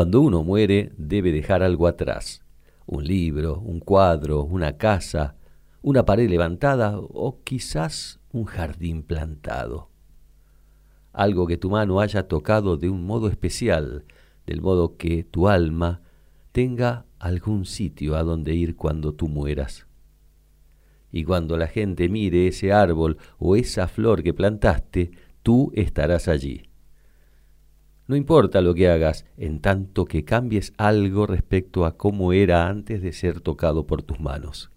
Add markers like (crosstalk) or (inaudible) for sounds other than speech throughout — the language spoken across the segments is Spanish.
Cuando uno muere debe dejar algo atrás. Un libro, un cuadro, una casa, una pared levantada o quizás un jardín plantado. Algo que tu mano haya tocado de un modo especial, del modo que tu alma tenga algún sitio a donde ir cuando tú mueras. Y cuando la gente mire ese árbol o esa flor que plantaste, tú estarás allí no importa lo que hagas, en tanto que cambies algo respecto a cómo era antes de ser tocado por tus manos.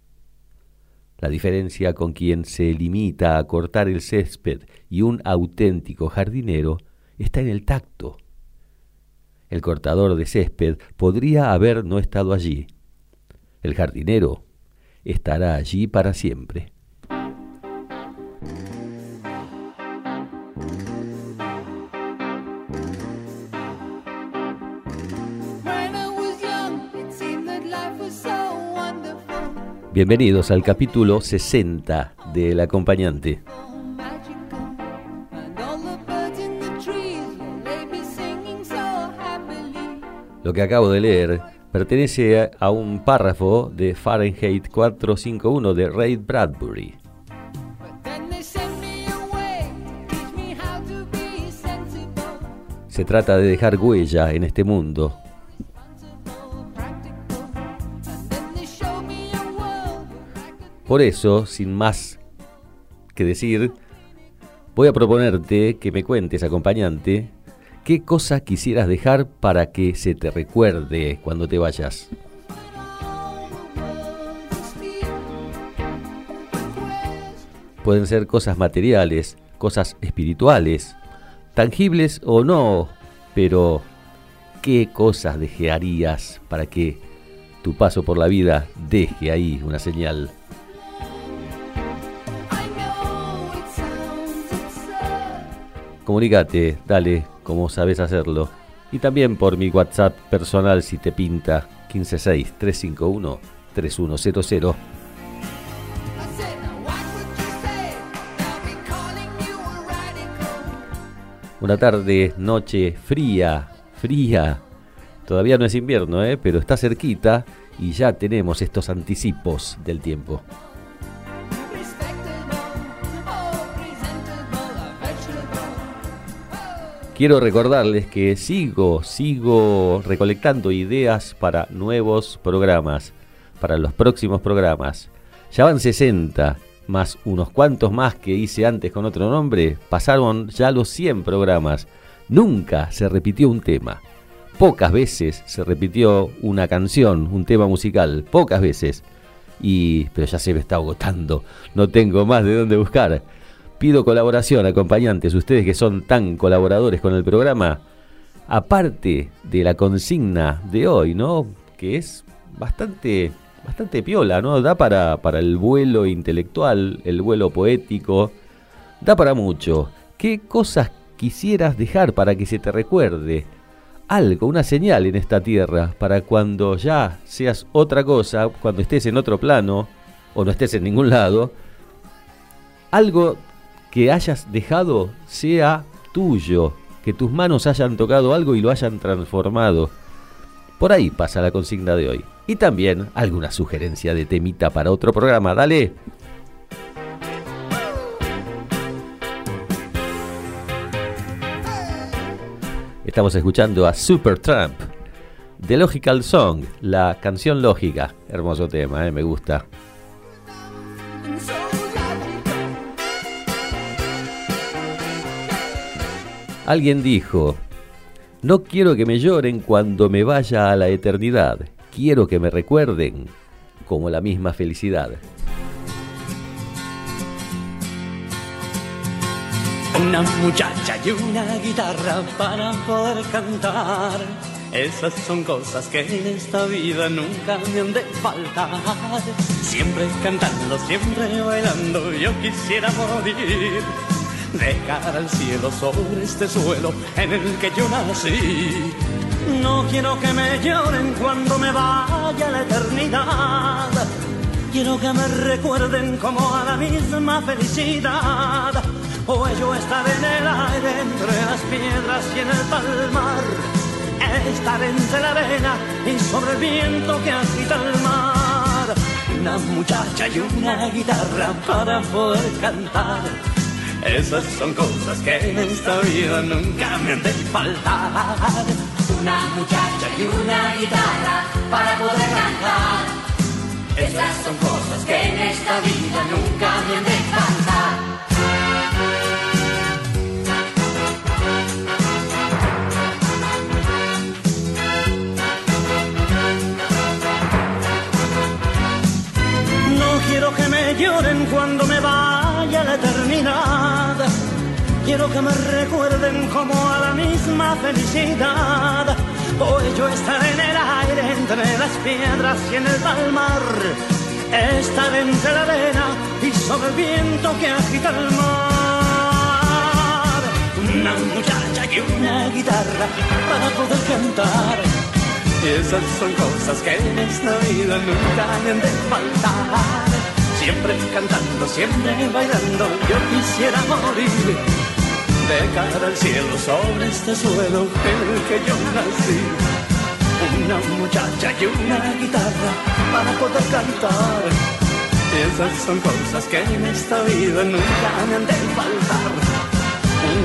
La diferencia con quien se limita a cortar el césped y un auténtico jardinero está en el tacto. El cortador de césped podría haber no estado allí. El jardinero estará allí para siempre. Bienvenidos al capítulo 60 del acompañante. Lo que acabo de leer pertenece a un párrafo de Fahrenheit 451 de Ray Bradbury. Se trata de dejar huella en este mundo, Por eso, sin más que decir, voy a proponerte que me cuentes, acompañante, qué cosa quisieras dejar para que se te recuerde cuando te vayas. Pueden ser cosas materiales, cosas espirituales, tangibles o no, pero ¿qué cosas dejarías para que tu paso por la vida deje ahí una señal? Comunícate, dale, como sabes hacerlo. Y también por mi WhatsApp personal si te pinta 156-351-3100. Una tarde, noche fría, fría. Todavía no es invierno, ¿eh? pero está cerquita y ya tenemos estos anticipos del tiempo. Quiero recordarles que sigo, sigo recolectando ideas para nuevos programas, para los próximos programas. Ya van 60, más unos cuantos más que hice antes con otro nombre, pasaron ya los 100 programas. Nunca se repitió un tema. Pocas veces se repitió una canción, un tema musical, pocas veces. Y pero ya se me está agotando, no tengo más de dónde buscar. Pido colaboración, acompañantes, ustedes que son tan colaboradores con el programa, aparte de la consigna de hoy, ¿no? Que es bastante, bastante piola, ¿no? Da para, para el vuelo intelectual, el vuelo poético, da para mucho. ¿Qué cosas quisieras dejar para que se te recuerde? Algo, una señal en esta tierra, para cuando ya seas otra cosa, cuando estés en otro plano, o no estés en ningún lado, algo que hayas dejado sea tuyo, que tus manos hayan tocado algo y lo hayan transformado. Por ahí pasa la consigna de hoy. Y también alguna sugerencia de temita para otro programa. Dale. Estamos escuchando a Supertramp, The Logical Song, la canción lógica. Hermoso tema, ¿eh? me gusta. Alguien dijo, no quiero que me lloren cuando me vaya a la eternidad, quiero que me recuerden como la misma felicidad. Una muchacha y una guitarra para poder cantar. Esas son cosas que en esta vida nunca me han de faltar. Siempre cantando, siempre bailando, yo quisiera morir. De cara al cielo sobre este suelo en el que yo nací. No quiero que me lloren cuando me vaya la eternidad. Quiero que me recuerden como a la misma felicidad. O yo estar en el aire entre las piedras y en el palmar. Estar entre la arena y sobre el viento que agita el mar. Una muchacha y una guitarra para poder cantar. Esas son cosas que en esta vida nunca me han de faltar. Una muchacha y una guitarra para poder cantar. Esas son cosas que en esta vida nunca me han de faltar. No quiero que me lloren cuando me vaya la eternidad. Quiero que me recuerden como a la misma felicidad. Hoy yo estaré en el aire entre las piedras y en el palmar. Estaré entre la arena y sobre el viento que agita el mar. Una muchacha y una guitarra para poder cantar. Esas son cosas que en esta vida nunca han de faltar. Siempre cantando, siempre bailando, yo quisiera morir. De cara al cielo sobre este suelo en el que yo nací. Una muchacha y una guitarra para poder cantar. Esas son cosas que en esta vida nunca me han de faltar.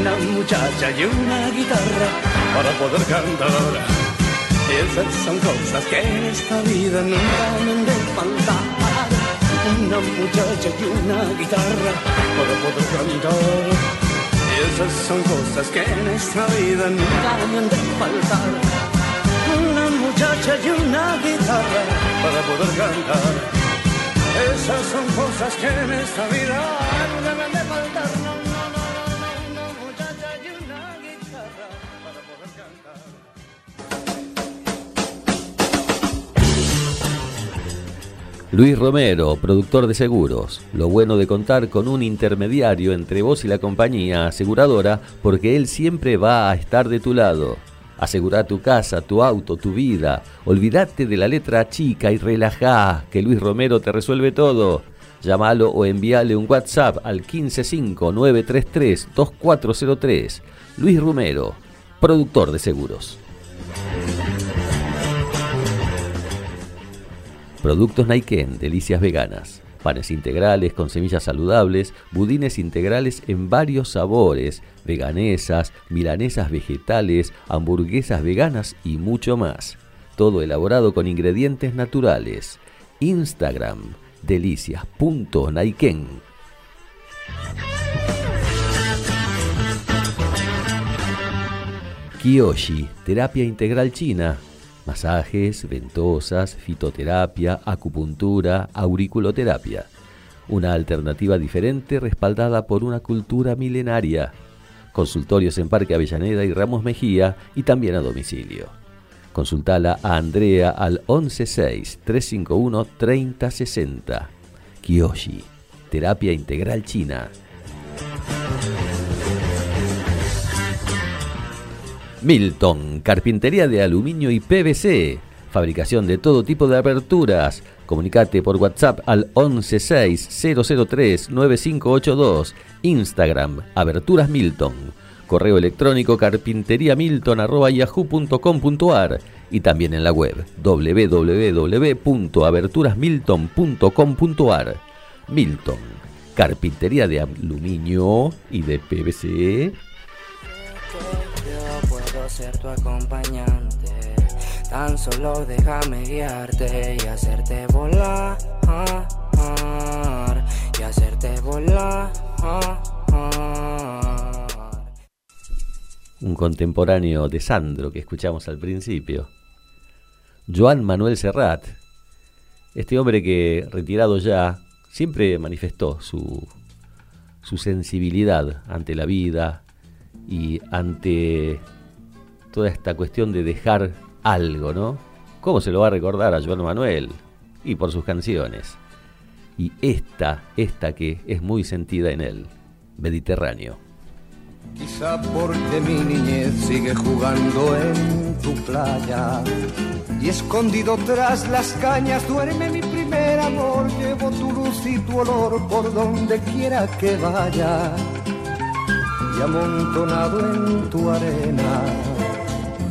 Una muchacha y una guitarra para poder cantar. Esas son cosas que en esta vida nunca me han de faltar. Una muchacha y una guitarra para poder cantar. Esas son cosas que en esta vida nunca han de faltar. Una muchacha y una guitarra para poder cantar. Esas son cosas que en esta vida nunca me Luis Romero, productor de seguros. Lo bueno de contar con un intermediario entre vos y la compañía aseguradora porque él siempre va a estar de tu lado. Asegura tu casa, tu auto, tu vida. Olvídate de la letra chica y relajá, que Luis Romero te resuelve todo. Llámalo o envíale un WhatsApp al 155-933-2403. Luis Romero, productor de seguros. Productos Naiken, delicias veganas. Panes integrales con semillas saludables, budines integrales en varios sabores, veganesas, milanesas vegetales, hamburguesas veganas y mucho más. Todo elaborado con ingredientes naturales. Instagram, delicias.naiken. Kiyoshi, terapia integral china. Masajes, ventosas, fitoterapia, acupuntura, auriculoterapia. Una alternativa diferente respaldada por una cultura milenaria. Consultorios en Parque Avellaneda y Ramos Mejía y también a domicilio. Consultala a Andrea al 116-351-3060. Kiyoshi, terapia integral china. Milton, carpintería de aluminio y PVC. Fabricación de todo tipo de aperturas. Comunicate por WhatsApp al 116-003-9582. Instagram, Aberturas Milton. Correo electrónico carpinteriamilton.yahoo.com.ar y también en la web www.aberturasmilton.com.ar. Milton, carpintería de aluminio y de PVC. Ser tu acompañante. Tan solo déjame guiarte y hacerte volar. Y hacerte volar. Un contemporáneo de Sandro que escuchamos al principio. Joan Manuel Serrat. Este hombre que, retirado ya, siempre manifestó su, su sensibilidad ante la vida y ante toda esta cuestión de dejar algo, ¿no? ¿Cómo se lo va a recordar a Joan Manuel? Y por sus canciones. Y esta, esta que es muy sentida en él, Mediterráneo. Quizá porque mi niñez sigue jugando en tu playa y escondido tras las cañas duerme mi primer amor. Llevo tu luz y tu olor por donde quiera que vaya y amontonado en tu arena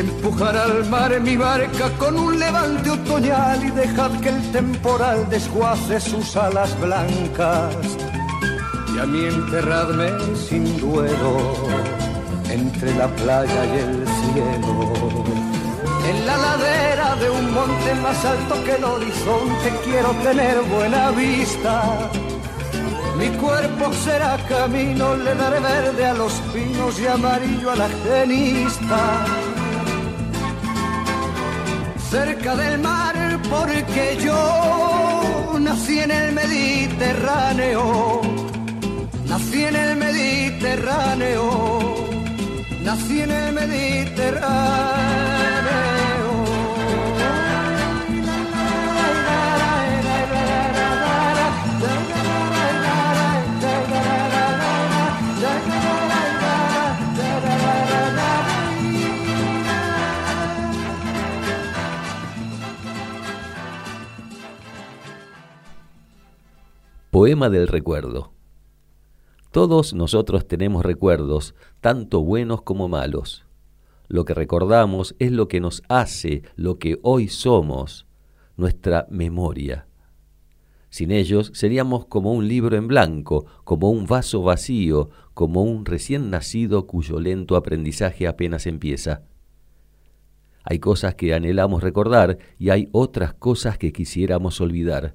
empujar al mar mi barca con un levante otoñal y dejad que el temporal desguace sus alas blancas. Y a mí enterradme sin duelo entre la playa y el cielo en la ladera de un monte más alto que el horizonte quiero tener buena vista. Mi cuerpo será camino, le daré verde a los pinos y amarillo a la genista. Cerca del mar porque yo nací en el Mediterráneo. Nací en el Mediterráneo. Nací en el Mediterráneo. Poema del recuerdo. Todos nosotros tenemos recuerdos, tanto buenos como malos. Lo que recordamos es lo que nos hace lo que hoy somos, nuestra memoria. Sin ellos seríamos como un libro en blanco, como un vaso vacío, como un recién nacido cuyo lento aprendizaje apenas empieza. Hay cosas que anhelamos recordar y hay otras cosas que quisiéramos olvidar.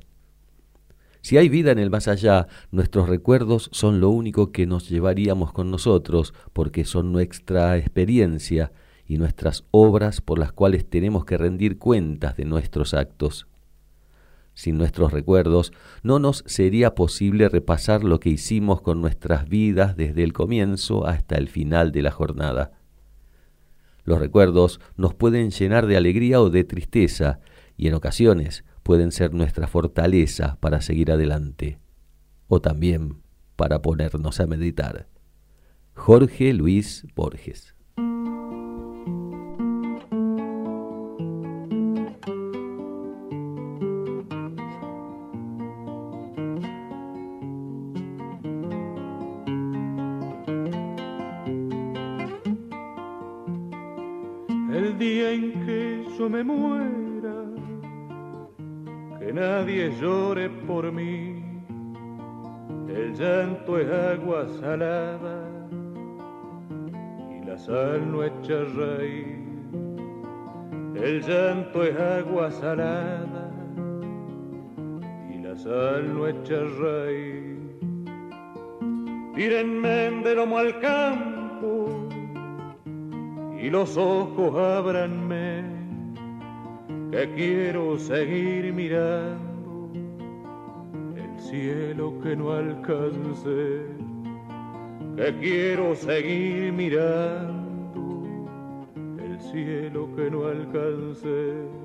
Si hay vida en el más allá, nuestros recuerdos son lo único que nos llevaríamos con nosotros, porque son nuestra experiencia y nuestras obras por las cuales tenemos que rendir cuentas de nuestros actos. Sin nuestros recuerdos, no nos sería posible repasar lo que hicimos con nuestras vidas desde el comienzo hasta el final de la jornada. Los recuerdos nos pueden llenar de alegría o de tristeza, y en ocasiones pueden ser nuestra fortaleza para seguir adelante o también para ponernos a meditar. Jorge Luis Borges salada y la sal no echa reír. Tírenme de lomo al campo y los ojos ábranme que quiero seguir mirando el cielo que no alcancé, que quiero seguir mirando el cielo que no alcancé.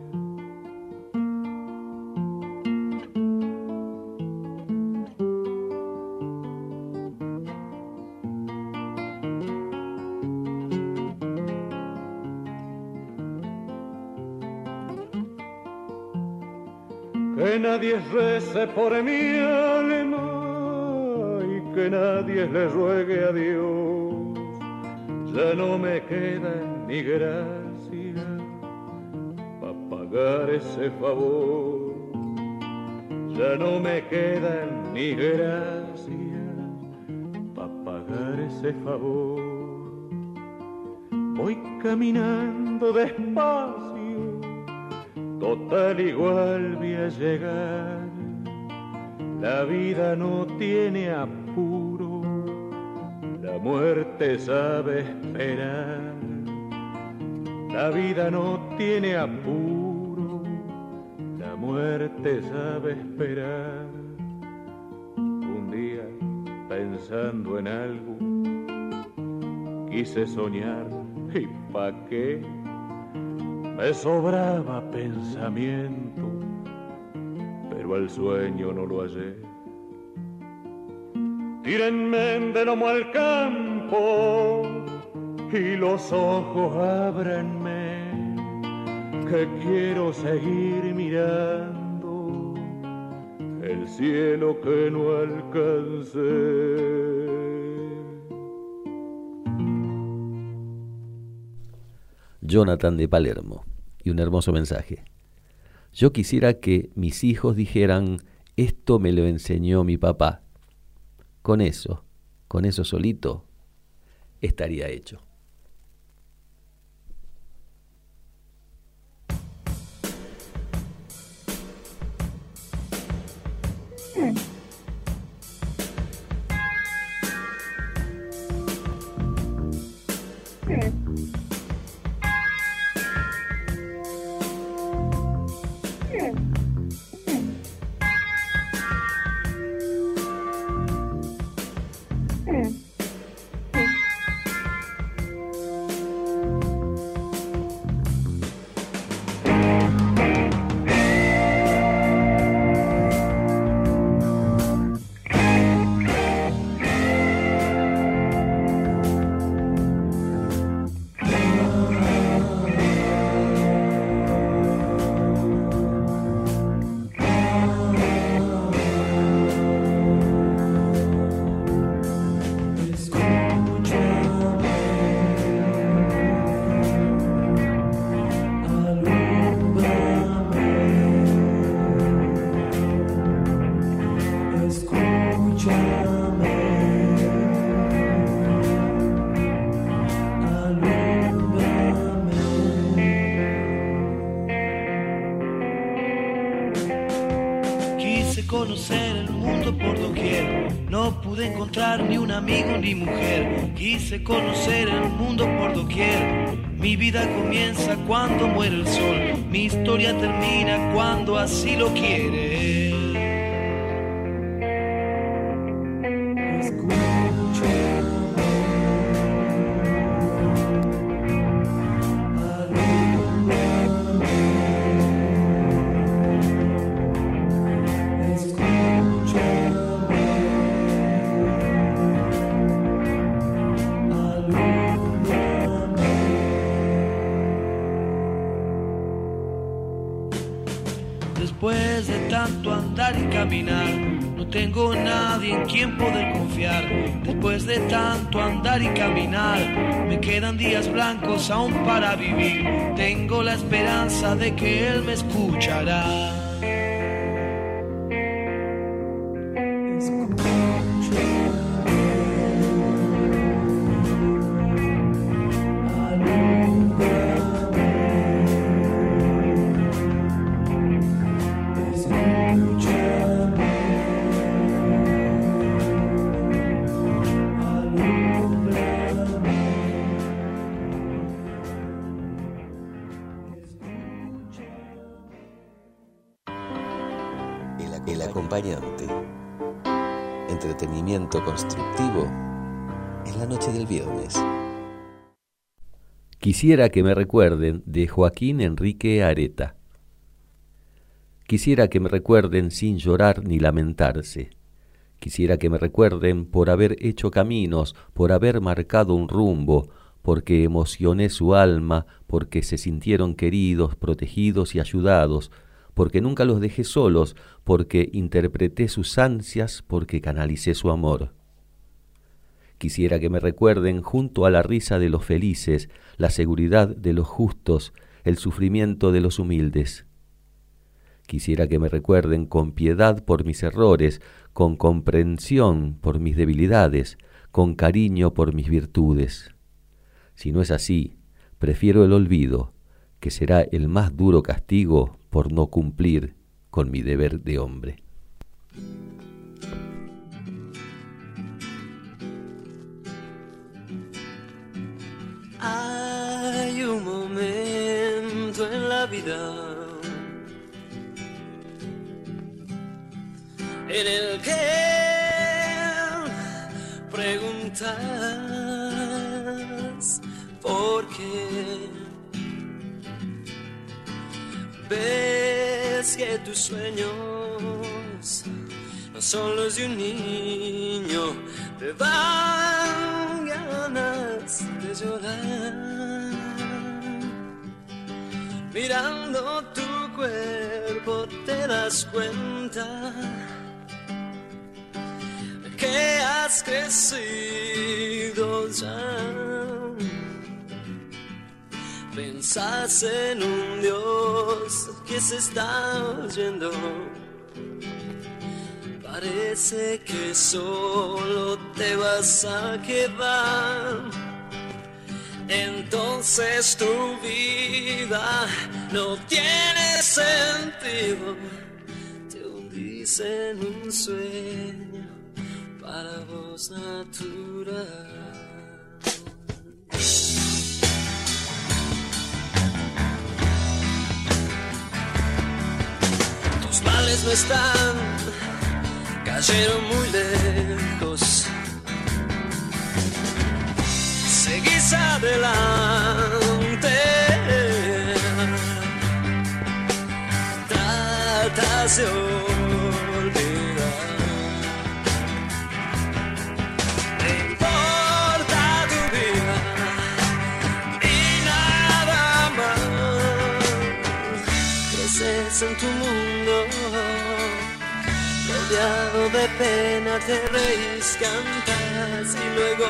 Nadie rece por mi alma y que nadie le ruegue a Dios. Ya no me queda ni gracia para pagar ese favor. Ya no me queda ni gracia para pagar ese favor. Voy caminando despacio total igual voy a llegar. La vida no tiene apuro, la muerte sabe esperar. La vida no tiene apuro, la muerte sabe esperar. Un día, pensando en algo, quise soñar, ¿y pa' qué? Me sobraba pensamiento, pero al sueño no lo hallé. Tírenme de lomo al campo y los ojos ábranme, que quiero seguir mirando el cielo que no alcancé. Jonathan de Palermo, y un hermoso mensaje. Yo quisiera que mis hijos dijeran, esto me lo enseñó mi papá. Con eso, con eso solito, estaría hecho. Quise conocer el mundo por doquier. Mi vida comienza cuando muere el sol, mi historia termina cuando así lo quiere. Aún para vivir. Tengo la esperanza de que Él me escuchará. Quisiera que me recuerden de Joaquín Enrique Areta. Quisiera que me recuerden sin llorar ni lamentarse. Quisiera que me recuerden por haber hecho caminos, por haber marcado un rumbo, porque emocioné su alma, porque se sintieron queridos, protegidos y ayudados, porque nunca los dejé solos, porque interpreté sus ansias, porque canalicé su amor. Quisiera que me recuerden junto a la risa de los felices, la seguridad de los justos, el sufrimiento de los humildes. Quisiera que me recuerden con piedad por mis errores, con comprensión por mis debilidades, con cariño por mis virtudes. Si no es así, prefiero el olvido, que será el más duro castigo por no cumplir con mi deber de hombre. En el que preguntas por qué ves que tus sueños no son los de un niño, te dan ganas de llorar. Mirando tu cuerpo te das cuenta que has crecido ya. Pensás en un Dios que se está oyendo. Parece que solo te vas a quedar. Entonces tu vida no tiene sentido. Te hundís en un sueño para vos natural. Tus males no están, cayeron muy lejos. Seguís adelante. Tratas de olvidar. En tu mundo, rodeado de pena, te reís, cantas y luego,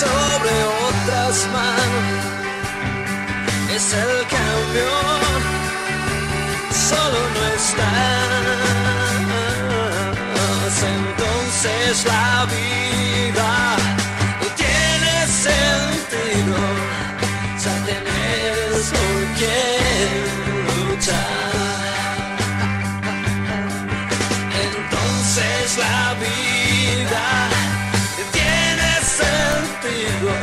sobre otras manos. Es el cambio, solo no estás. Entonces la vida no tiene sentido, ya tenés por qué luchar. Entonces la vida sentido, ya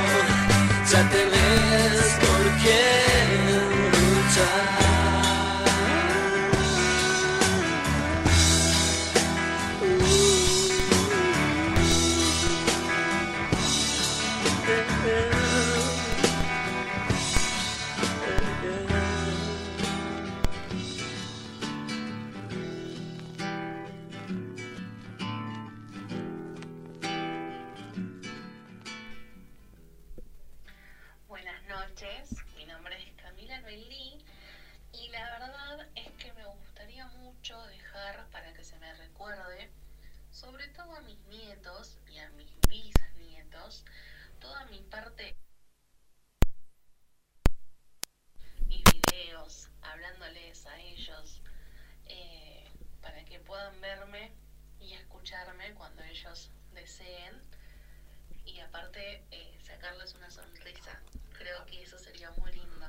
aparte eh, sacarles una sonrisa. Creo que eso sería muy lindo.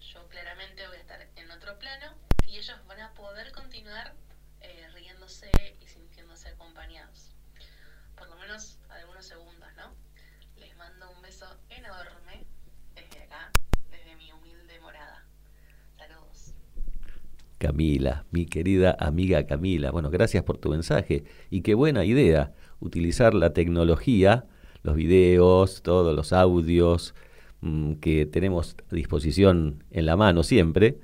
yo claramente voy a estar en otro plano y ellos van a poder continuar eh, riéndose y sintiéndose acompañados. Por lo menos algunos segundos, ¿no? Les mando un beso enorme desde acá, desde mi humilde morada. Saludos. Camila, mi querida amiga Camila. Bueno, gracias por tu mensaje y qué buena idea utilizar la tecnología, los videos, todos los audios mm, que tenemos a disposición en la mano siempre,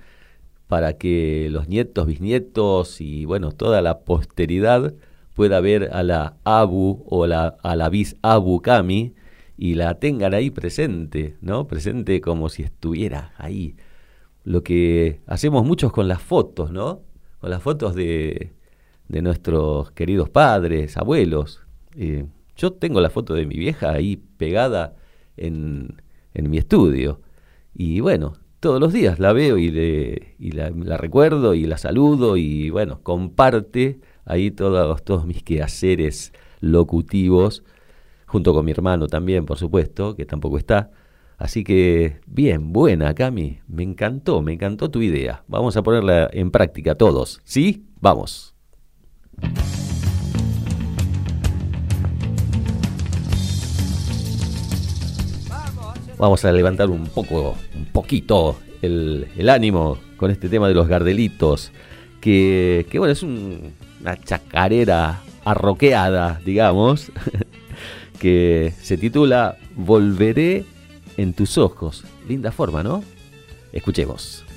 para que los nietos, bisnietos y bueno, toda la posteridad pueda ver a la Abu o la, a la bis Abu Kami y la tengan ahí presente, ¿no? Presente como si estuviera ahí. Lo que hacemos muchos con las fotos, ¿no? Con las fotos de, de nuestros queridos padres, abuelos. Eh, yo tengo la foto de mi vieja ahí pegada en, en mi estudio. Y bueno, todos los días la veo y, le, y la, recuerdo y la saludo y bueno, comparte ahí todos, todos mis quehaceres locutivos, junto con mi hermano también, por supuesto, que tampoco está. Así que, bien, buena, Cami, me encantó, me encantó tu idea. Vamos a ponerla en práctica todos, ¿sí? Vamos. Vamos a levantar un poco, un poquito el, ánimo con este tema de los gardelitos, que, que bueno, es un, una chacarera arroqueada, digamos, (laughs) que se titula Volveré en tus ojos. Linda forma, ¿no? Escuchemos.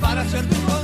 para ser tu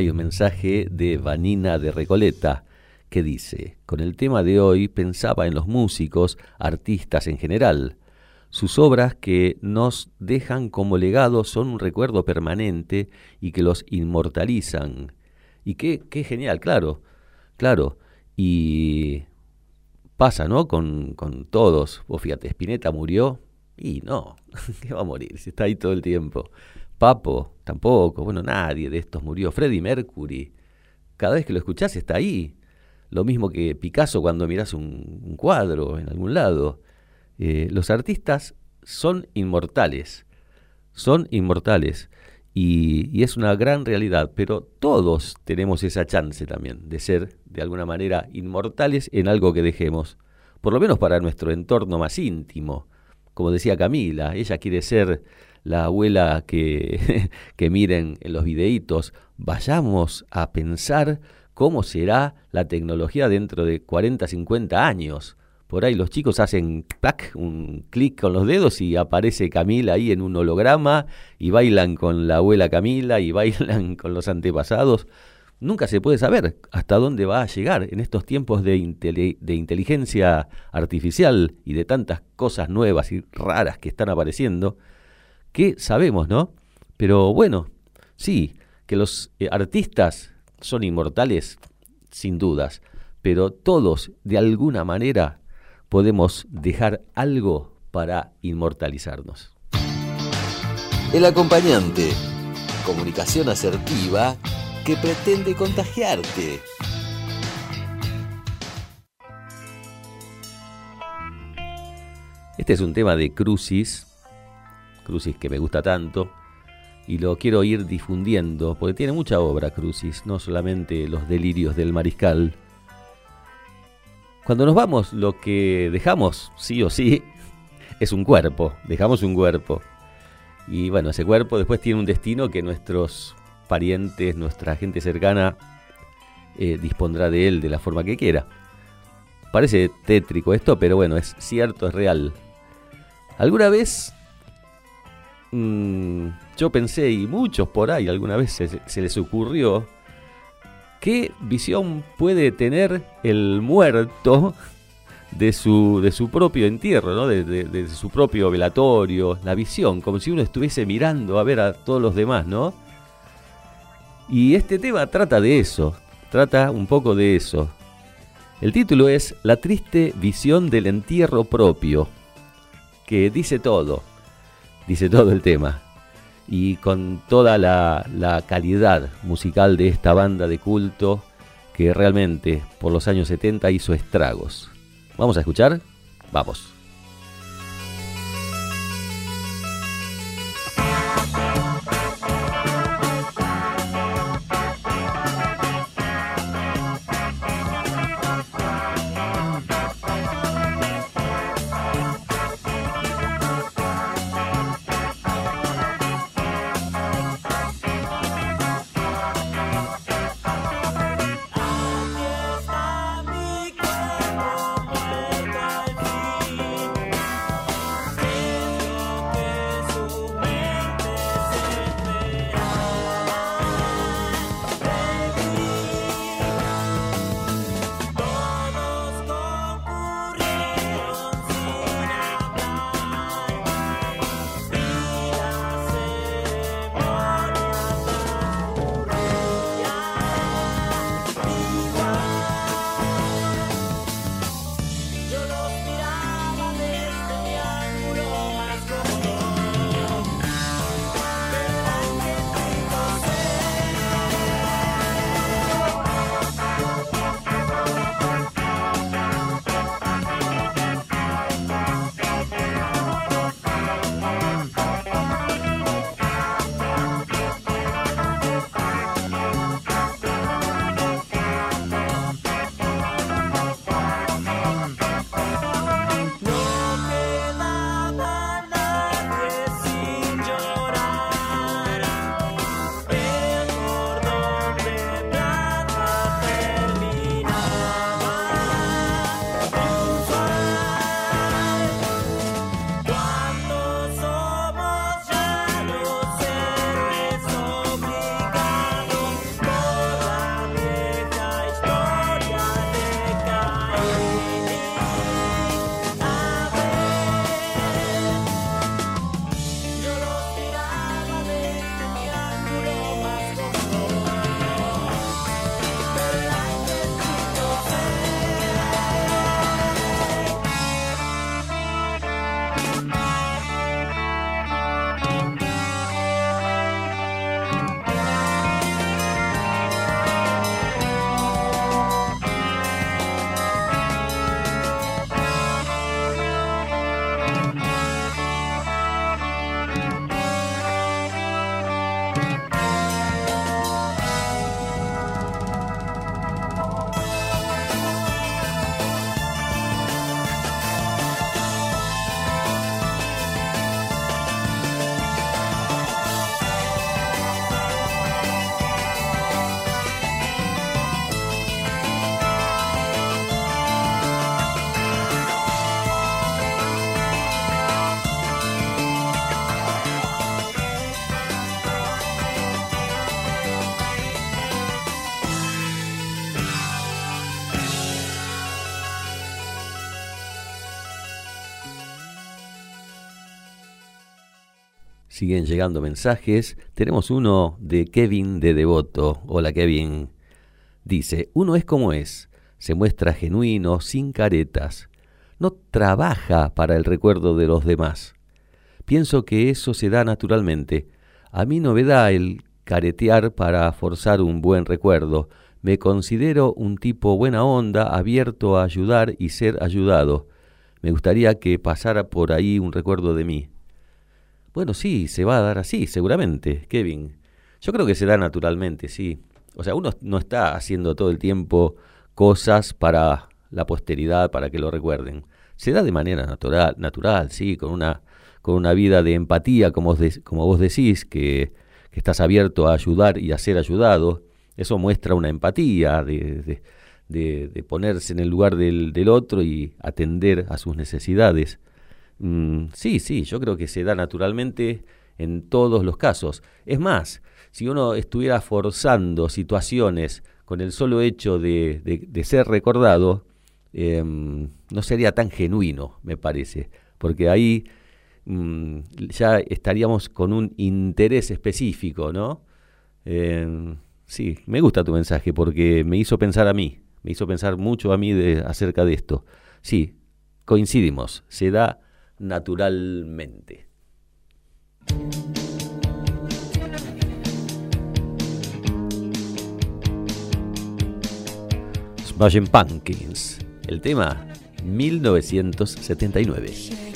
hay un mensaje de Vanina de Recoleta que dice, con el tema de hoy pensaba en los músicos, artistas en general. Sus obras que nos dejan como legado son un recuerdo permanente y que los inmortalizan. Y qué, qué genial, claro, claro. Y pasa, ¿no? Con, con todos. Vos fíjate, Spinetta murió y no, (laughs) que va a morir, si está ahí todo el tiempo. Papo, tampoco, bueno, nadie de estos murió. Freddie Mercury, cada vez que lo escuchás está ahí. Lo mismo que Picasso cuando mirás un, cuadro en algún lado. Eh, los artistas son inmortales, son inmortales. Y, y, es una gran realidad, pero todos tenemos esa chance también de ser de alguna manera inmortales en algo que dejemos, por lo menos para nuestro entorno más íntimo. Como decía Camila, ella quiere ser la abuela que, (laughs) que miren en los videitos, vayamos a pensar cómo será la tecnología dentro de 40, 50 años. Por ahí los chicos hacen un clic con los dedos y aparece Camila ahí en un holograma y bailan con la abuela Camila y (laughs) bailan con los antepasados. Nunca se puede saber hasta dónde va a llegar en estos tiempos de inteligencia artificial y de tantas cosas nuevas y raras que están apareciendo que sabemos, ¿no? Pero bueno, sí, que los eh, artistas son inmortales, sin dudas, pero todos, de alguna manera, podemos dejar algo para inmortalizarnos. El acompañante, comunicación asertiva que pretende contagiarte. Este es un tema de Crucis, Crucis que me gusta tanto, y lo quiero ir difundiendo, porque tiene mucha obra Crucis, no solamente los delirios del mariscal. Cuando nos vamos, lo que dejamos, sí o sí, (laughs) es un cuerpo, dejamos un cuerpo. Y bueno, ese cuerpo después tiene un destino que nuestros parientes, nuestra gente cercana, eh, dispondrá de él de la forma que quiera. Parece tétrico esto, pero bueno, es cierto, es real. ¿Alguna vez Mm, yo pensé, y muchos por ahí alguna vez se, les ocurrió, ¿qué visión puede tener el muerto de su, de su propio entierro, ¿no? de, su propio velatorio? La visión, como si uno estuviese mirando a ver a todos los demás, ¿no? Y este tema trata de eso, trata un poco de eso. El título es La triste visión del entierro propio, que dice todo dice todo el tema. Y con toda la, la calidad musical de esta banda de culto que realmente por los años 70 hizo estragos. ¿Vamos a escuchar? Vamos. Siguen llegando mensajes. Tenemos uno de Kevin de Devoto. Hola Kevin. Dice, uno es como es. Se muestra genuino, sin caretas. No trabaja para el recuerdo de los demás. Pienso que eso se da naturalmente. A mí no me da el caretear para forzar un buen recuerdo. Me considero un tipo buena onda, abierto a ayudar y ser ayudado. Me gustaría que pasara por ahí un recuerdo de mí. Bueno, sí, se va a dar así, seguramente, Kevin. Yo creo que se da naturalmente, sí. O sea, uno no está haciendo todo el tiempo cosas para la posteridad, para que lo recuerden. Se da de manera natural, natural, sí, con una, con una vida de empatía, como, vos decís, que, que, estás abierto a ayudar y a ser ayudado. Eso muestra una empatía de, de, de ponerse en el lugar del, del otro y atender a sus necesidades. Mm, sí, sí, yo creo que se da naturalmente en todos los casos. Es más, si uno estuviera forzando situaciones con el solo hecho de, ser recordado, em, no sería tan genuino, me parece, porque ahí mm, ya estaríamos con un interés específico, ¿no? Em, sí, me gusta tu mensaje porque me hizo pensar a mí, me hizo pensar mucho a mí de, acerca de esto. Sí, coincidimos, se da naturalmente. Smashing Pumpkins, el tema 1979.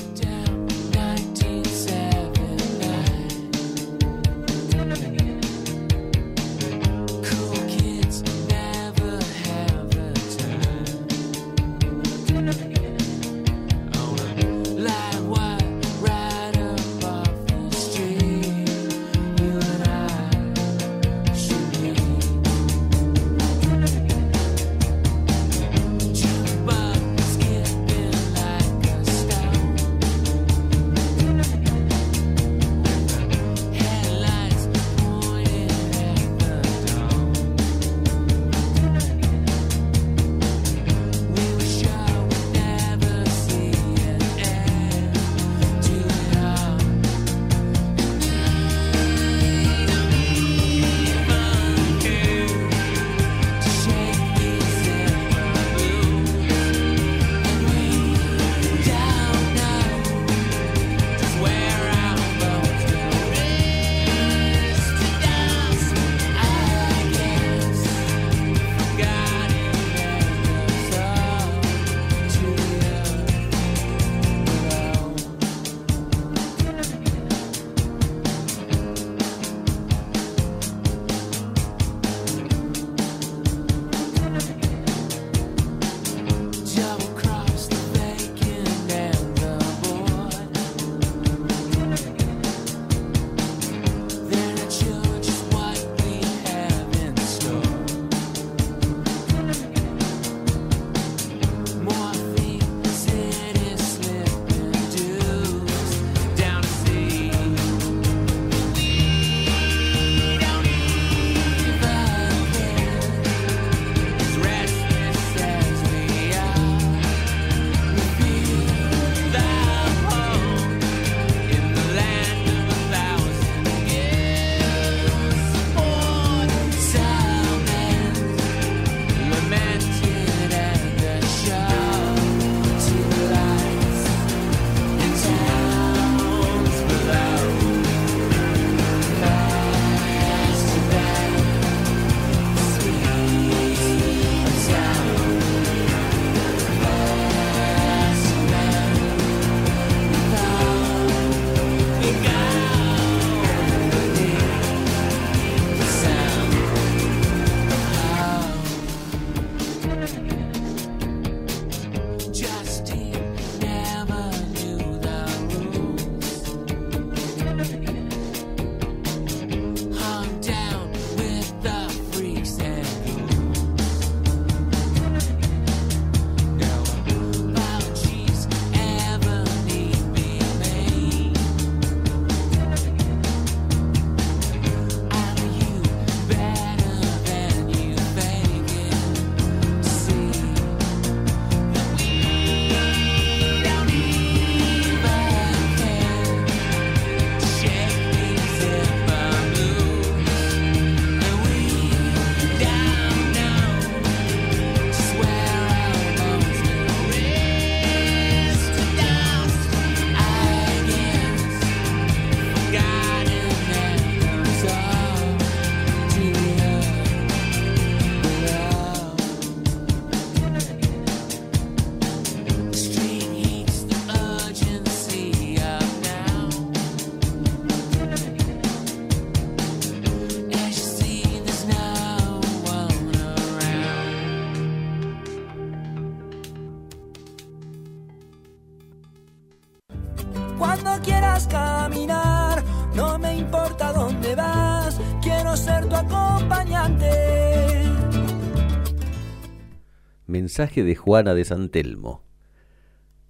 Mensaje de Juana de San Telmo.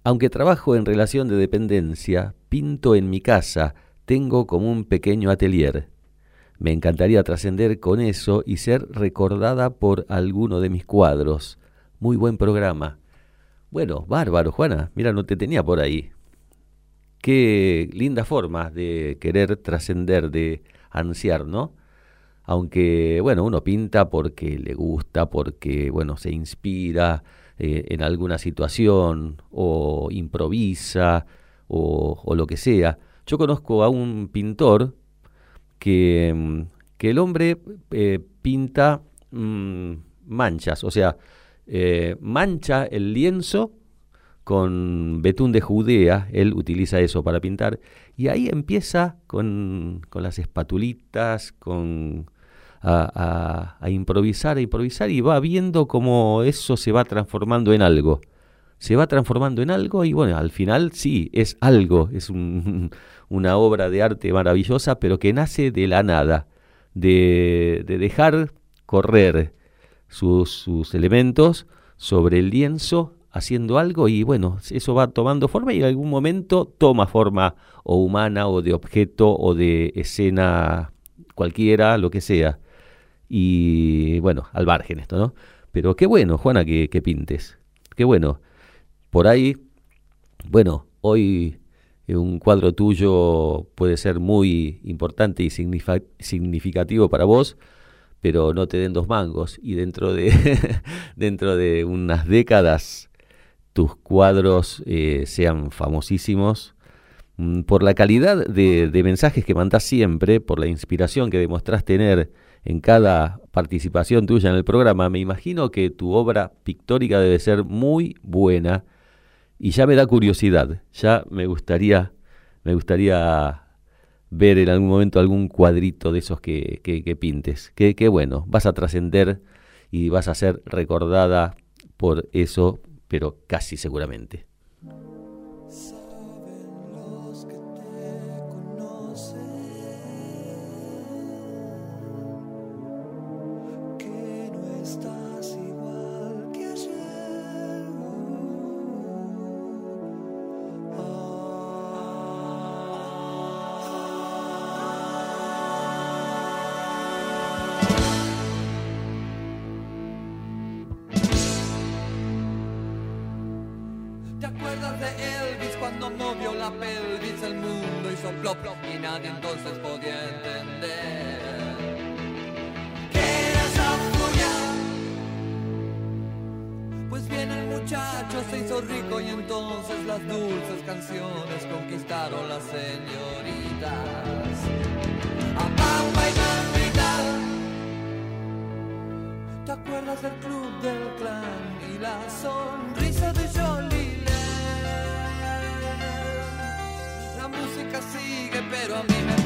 Aunque trabajo en relación de dependencia, pinto en mi casa, tengo como un pequeño atelier. Me encantaría trascender con eso y ser recordada por alguno de mis cuadros. Muy buen programa. Bueno, bárbaro, Juana. Mira, no te tenía por ahí. Qué linda forma de querer trascender, de ansiar, ¿no? Aunque, bueno, uno pinta porque le gusta, porque, bueno, se inspira eh, en alguna situación o improvisa o, lo que sea. Yo conozco a un pintor que, mm, que el hombre eh, pinta mm, manchas, o sea, eh, mancha el lienzo con betún de Judea, él utiliza eso para pintar, y ahí empieza con, con las espatulitas, con, a, a, improvisar, a improvisar, y va viendo cómo eso se va transformando en algo. Se va transformando en algo y bueno, al final sí, es algo, es un, (laughs) una obra de arte maravillosa, pero que nace de la nada, de, de dejar correr sus, sus elementos sobre el lienzo haciendo algo y bueno, eso va tomando forma y en algún momento toma forma o humana o de objeto o de escena cualquiera, lo que sea. Y bueno, al margen esto, ¿no? Pero qué bueno, Juana, que, pintes. Qué bueno. Por ahí, bueno, hoy un cuadro tuyo puede ser muy importante y significativo para vos, pero no te den dos mangos y dentro de, (laughs) dentro de unas décadas tus cuadros eh, sean famosísimos mm, por la calidad de, de mensajes que mandás siempre, por la inspiración que demostrás tener en cada participación tuya en el programa, me imagino que tu obra pictórica debe ser muy buena y ya me da curiosidad, ya me gustaría, me gustaría ver en algún momento algún cuadrito de esos que, que, que pintes. Qué que bueno, vas a trascender y vas a ser recordada por eso, pero casi seguramente. llegaron las señoritas. A Pampa y Mamita, ¿te acuerdas del club del clan y la sonrisa de Jolie? La música sigue, pero a mí me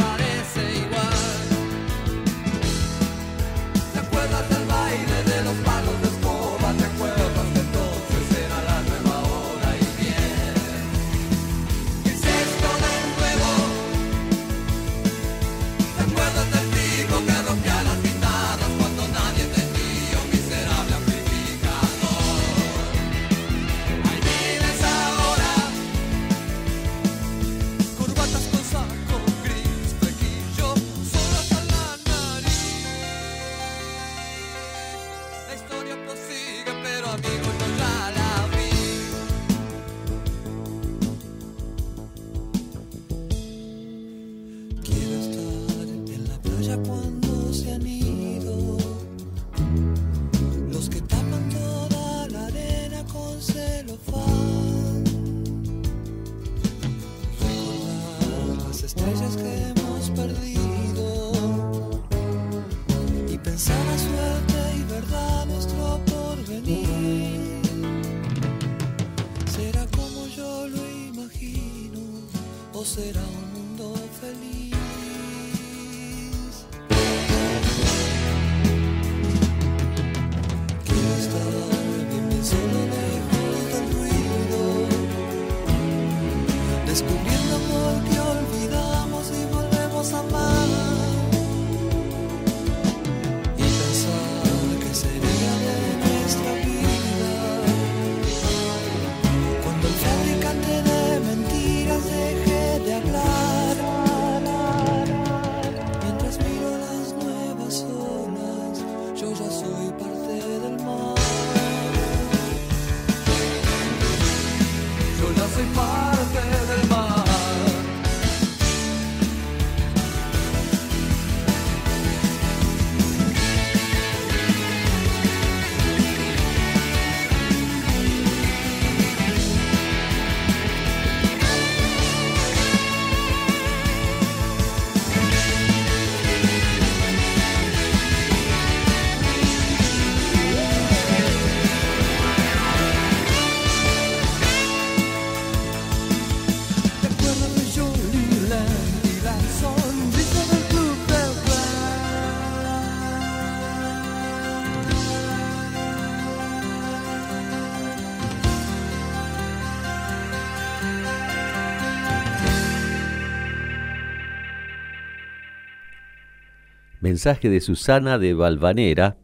Mensaje de Susana de Valvanera.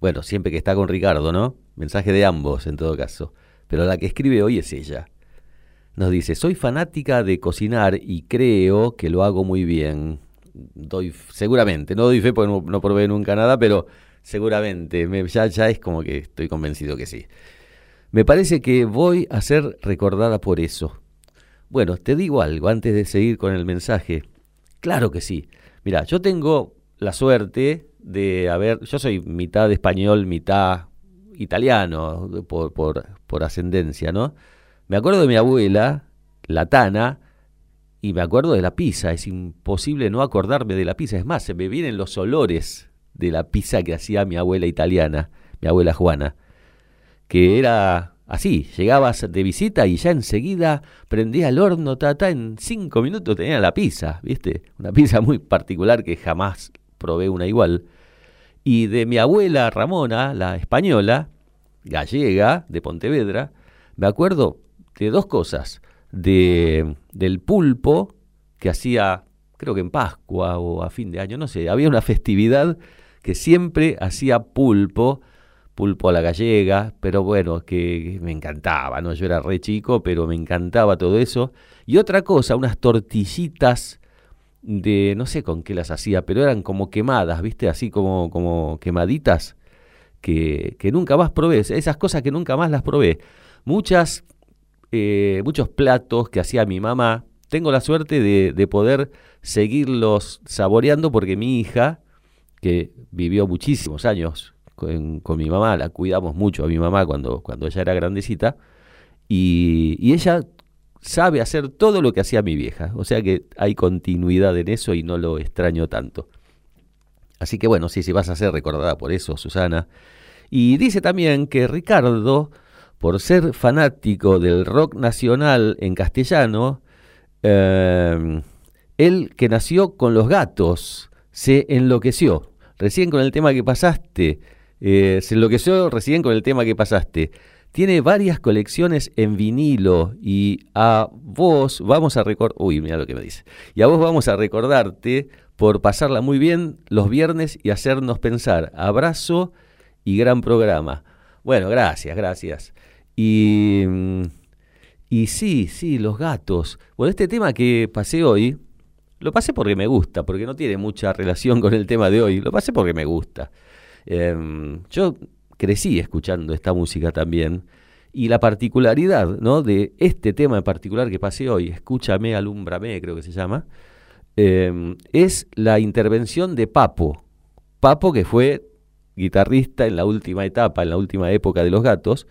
Bueno, siempre que está con Ricardo, ¿no? Mensaje de ambos, en todo caso. Pero la que escribe hoy es ella. Nos dice, soy fanática de cocinar y creo que lo hago muy bien. Doy, seguramente, no doy fe porque no, no probé nunca nada, pero seguramente, me- ya, ya es como que estoy convencido que sí. Me parece que voy a ser recordada por eso. Bueno, te digo algo antes de seguir con el mensaje. Claro que sí. Mira, yo tengo la suerte de haber, yo soy mitad español, mitad italiano por, por, por ascendencia, ¿no? Me acuerdo de mi abuela, la Tana, y me acuerdo de la pizza. Es imposible no acordarme de la pizza. Es más, se me vienen los olores de la pizza que hacía mi abuela italiana, mi abuela Juana, que era así, llegabas de visita y ya enseguida prendía el horno, ta, ta, en cinco minutos tenía la pizza, ¿viste? Una pizza muy particular que jamás probé una igual. Y de mi abuela Ramona, la española, gallega, de Pontevedra, me acuerdo de dos cosas. De, del pulpo que hacía, creo que en Pascua o a fin de año, no sé, había una festividad que siempre hacía pulpo, pulpo a la gallega, pero bueno, que, me encantaba, ¿no? Yo era re chico, pero me encantaba todo eso. Y otra cosa, unas tortillitas de, no sé con qué las hacía, pero eran como quemadas, ¿viste? Así como, como quemaditas, que, que nunca más probé, esas cosas que nunca más las probé. Muchas, eh, muchos platos que hacía mi mamá, tengo la suerte de, de poder seguirlos saboreando porque mi hija, que vivió muchísimos años con, con mi mamá, la cuidamos mucho a mi mamá cuando, cuando ella era grandecita, y, y ella sabe hacer todo lo que hacía mi vieja, o sea que hay continuidad en eso y no lo extraño tanto. Así que bueno, sí, sí vas a ser recordada por eso, Susana. Y dice también que Ricardo, por ser fanático del rock nacional en castellano, eh, él que nació con los gatos, se enloqueció. Recién con el tema que pasaste, eh, se enloqueció recién con el tema que pasaste. Tiene varias colecciones en vinilo y a vos vamos a recordar... Uy, mira lo que me dice. Y a vos vamos a recordarte por pasarla muy bien los viernes y hacernos pensar. Abrazo y gran programa. Bueno, gracias, gracias. Y, mm, y sí, sí, los gatos. Bueno, este tema que pasé hoy, lo pasé porque me gusta, porque no tiene mucha relación con el tema de hoy. Lo pasé porque me gusta. Em, yo crecí escuchando esta música también. Y la particularidad ¿no? de este tema en particular que pasé hoy, Escúchame, alúmbrame, creo que se llama, em, es la intervención de Papo. Papo que fue guitarrista en la última etapa, en la última época de Los Gatos.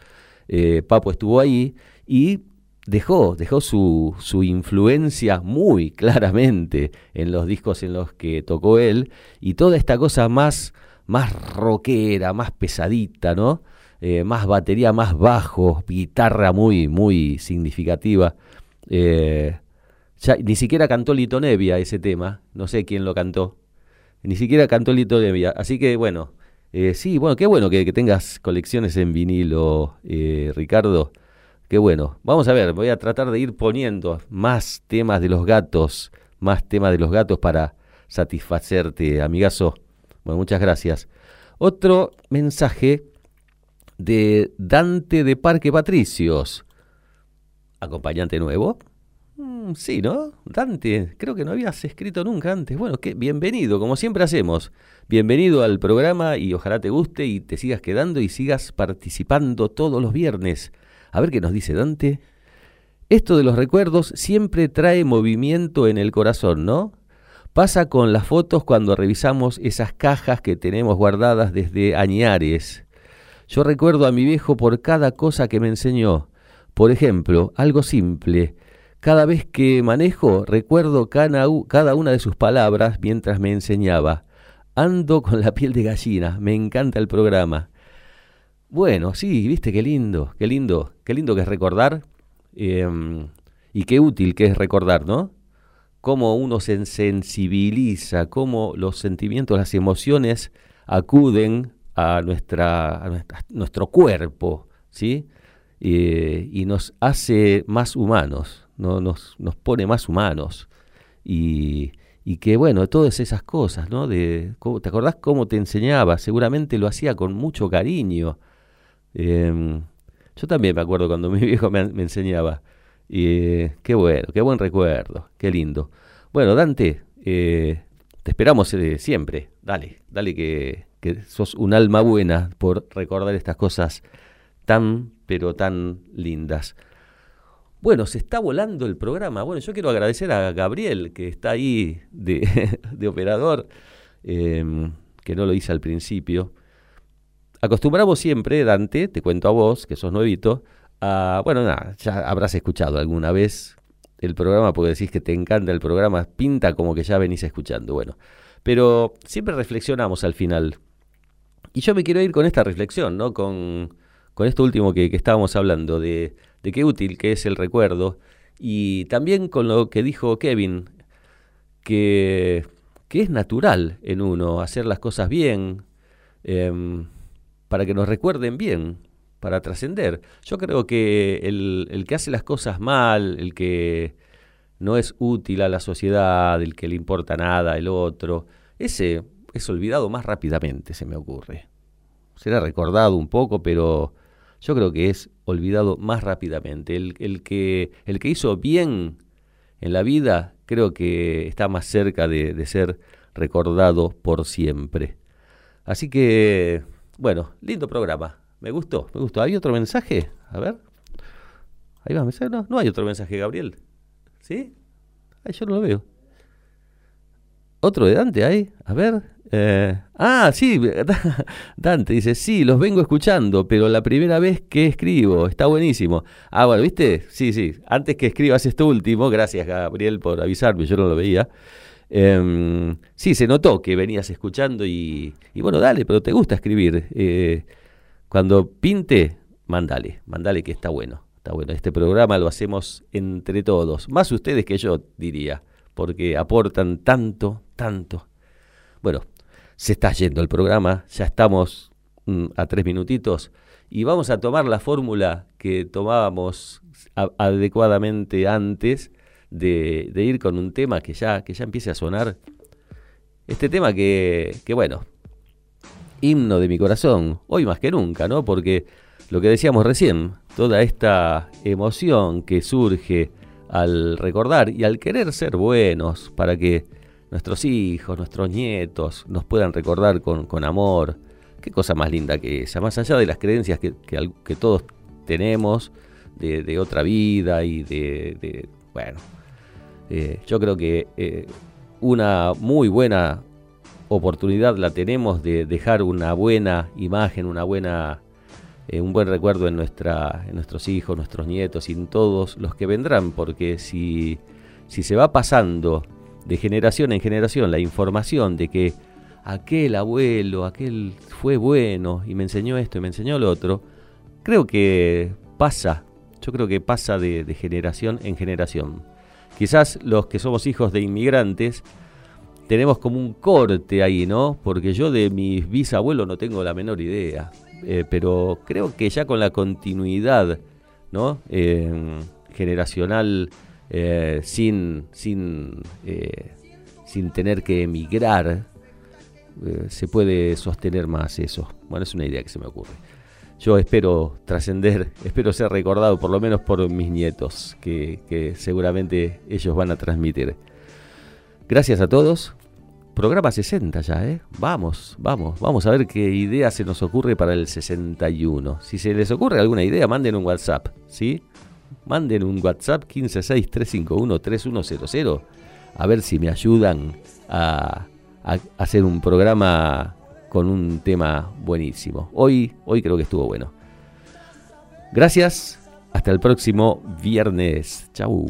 Eh, Papo estuvo ahí y dejó, dejó su, su influencia muy (laughs) claramente en los discos en los que tocó él y toda esta cosa más, más rockera, más pesadita, ¿no? Eh, más batería, más bajo, guitarra muy, muy significativa. Eh, ya, ni siquiera cantó Lito Nevia ese tema, no sé quién lo cantó, ni siquiera cantó Lito Nevia, así que bueno, eh, sí, bueno, qué bueno que, que tengas colecciones en vinilo, Ricardo. qué bueno. Vamos a ver, voy a tratar de ir poniendo más temas de los gatos, más temas de los gatos para satisfacerte, amigazo. Bueno, muchas gracias. Otro mensaje de Dante de Parque Patricios. Acompañante nuevo. Mm, sí, ¿no? Dante, creo que no habías escrito nunca antes. Bueno, que bienvenido, como siempre hacemos. Bienvenido al programa y ojalá te guste y te sigas quedando y sigas participando todos los viernes. A ver qué nos dice Dante. Esto de los recuerdos siempre trae movimiento en el corazón, ¿no? Pasa con las fotos cuando revisamos esas cajas que tenemos guardadas desde añares. Yo recuerdo a mi viejo por cada cosa que me enseñó. Por ejemplo, algo simple. Cada vez que manejo, recuerdo cada una de sus palabras mientras me enseñaba. Ando con la piel de gallina, me encanta el programa. Bueno, sí, viste qué lindo, qué lindo, qué lindo que es recordar em, y qué útil que es recordar, ¿no? Cómo uno se sensibiliza, cómo los sentimientos, las emociones acuden a, nuestra, nuestro cuerpo, ¿sí? y nos hace más humanos, ¿no? nos, nos pone más humanos. Y, y que bueno, todas esas cosas, ¿no? De, ¿Te acordás cómo te enseñaba? Seguramente lo hacía con mucho cariño. Em, yo también me acuerdo cuando (laughs) mi viejo me, enseñaba. Y qué bueno, qué buen recuerdo, qué lindo. Bueno, Dante, eh, te esperamos eh, siempre. Dale, dale que, sos un alma buena por recordar estas cosas tan, pero tan lindas. Bueno, se está volando el programa. Bueno, yo quiero agradecer a Gabriel, que está ahí de, (laughs) operador, em, que no lo hice al principio. Acostumbramos siempre, Dante, te cuento a vos, que sos nuevito, a, bueno, nada, ya habrás escuchado alguna vez el programa porque decís que te encanta el programa, pinta como que ya venís escuchando, bueno. Pero siempre reflexionamos al final. Y yo me quiero ir con esta reflexión, ¿no? Con, con esto último que, que estábamos hablando, de, de, qué útil que es el recuerdo, y también con lo que dijo Kevin, que, que es natural en uno hacer las cosas bien, em, para que nos recuerden bien, para trascender. Yo creo que el, que hace las cosas mal, el que no es útil a la sociedad, el que le importa nada, el otro, ese es olvidado más rápidamente, se me ocurre. Será recordado un poco, pero yo creo que es olvidado más rápidamente. El, que, el que hizo bien en la vida creo que está más cerca de ser recordado por siempre. Así que, bueno, lindo programa. Me gustó, me gustó. ¿Hay otro mensaje? A ver. Ahí va, no, no hay otro mensaje, Gabriel. ¿Sí? Ahí yo no lo veo. ¿Otro de Dante hay? A ver. Eh, ah, sí, (laughs) Dante dice, sí, los vengo escuchando, pero la primera vez que escribo, está buenísimo. Ah, bueno, ¿viste? Sí, sí, antes que escribas esto último, gracias Gabriel por avisarme, yo no lo veía. Em, sí, se notó que venías escuchando y, bueno, dale, pero te gusta escribir. Eh, cuando pinte, mandale, mandale que está bueno, está bueno. Este programa lo hacemos entre todos, más ustedes que yo, diría, porque aportan tanto, tanto. Bueno, se está yendo el programa, ya estamos mm, a tres minutitos y vamos a tomar la fórmula que tomábamos adecuadamente antes de, ir con un tema que ya, que ya empiece a sonar. Este tema que, que, bueno, himno de mi corazón, hoy más que nunca, ¿no? Porque lo que decíamos recién, toda esta emoción que surge al recordar y al querer ser buenos para que nuestros hijos, nuestros nietos nos puedan recordar con, amor. Qué cosa más linda que esa, más allá de las creencias que, todos tenemos de, de, otra vida y de, bueno, eh, yo creo que eh, una muy buena oportunidad la tenemos de dejar una buena imagen, una buena, eh, un buen recuerdo en, nuestra, en nuestros hijos, nuestros nietos y en todos los que vendrán, porque si, si se va pasando de generación en generación la información de que aquel abuelo, aquel fue bueno y me enseñó esto y me enseñó lo otro, creo que pasa, yo creo que pasa de, generación en generación. Quizás los que somos hijos de inmigrantes tenemos como un corte ahí, ¿no? Porque yo de mis bisabuelos no tengo la menor idea, eh, pero creo que ya con la continuidad ¿no? Eh, generacional eh, sin, sin, eh, sin tener que emigrar, se puede sostener más eso. Bueno, es una idea que se me ocurre. Yo espero trascender, (laughs) espero ser recordado por lo menos por mis nietos, que seguramente ellos van a transmitir. Gracias a todos. Programa 60 ya, ¿eh? Vamos, vamos, vamos a ver qué idea se nos ocurre para el 61. Si se les ocurre alguna idea, manden un WhatsApp, ¿sí? Manden un WhatsApp 1563513100 a ver si me ayudan a, hacer un programa con un tema buenísimo. Hoy, hoy creo que estuvo bueno. Gracias, hasta el próximo viernes. Chau.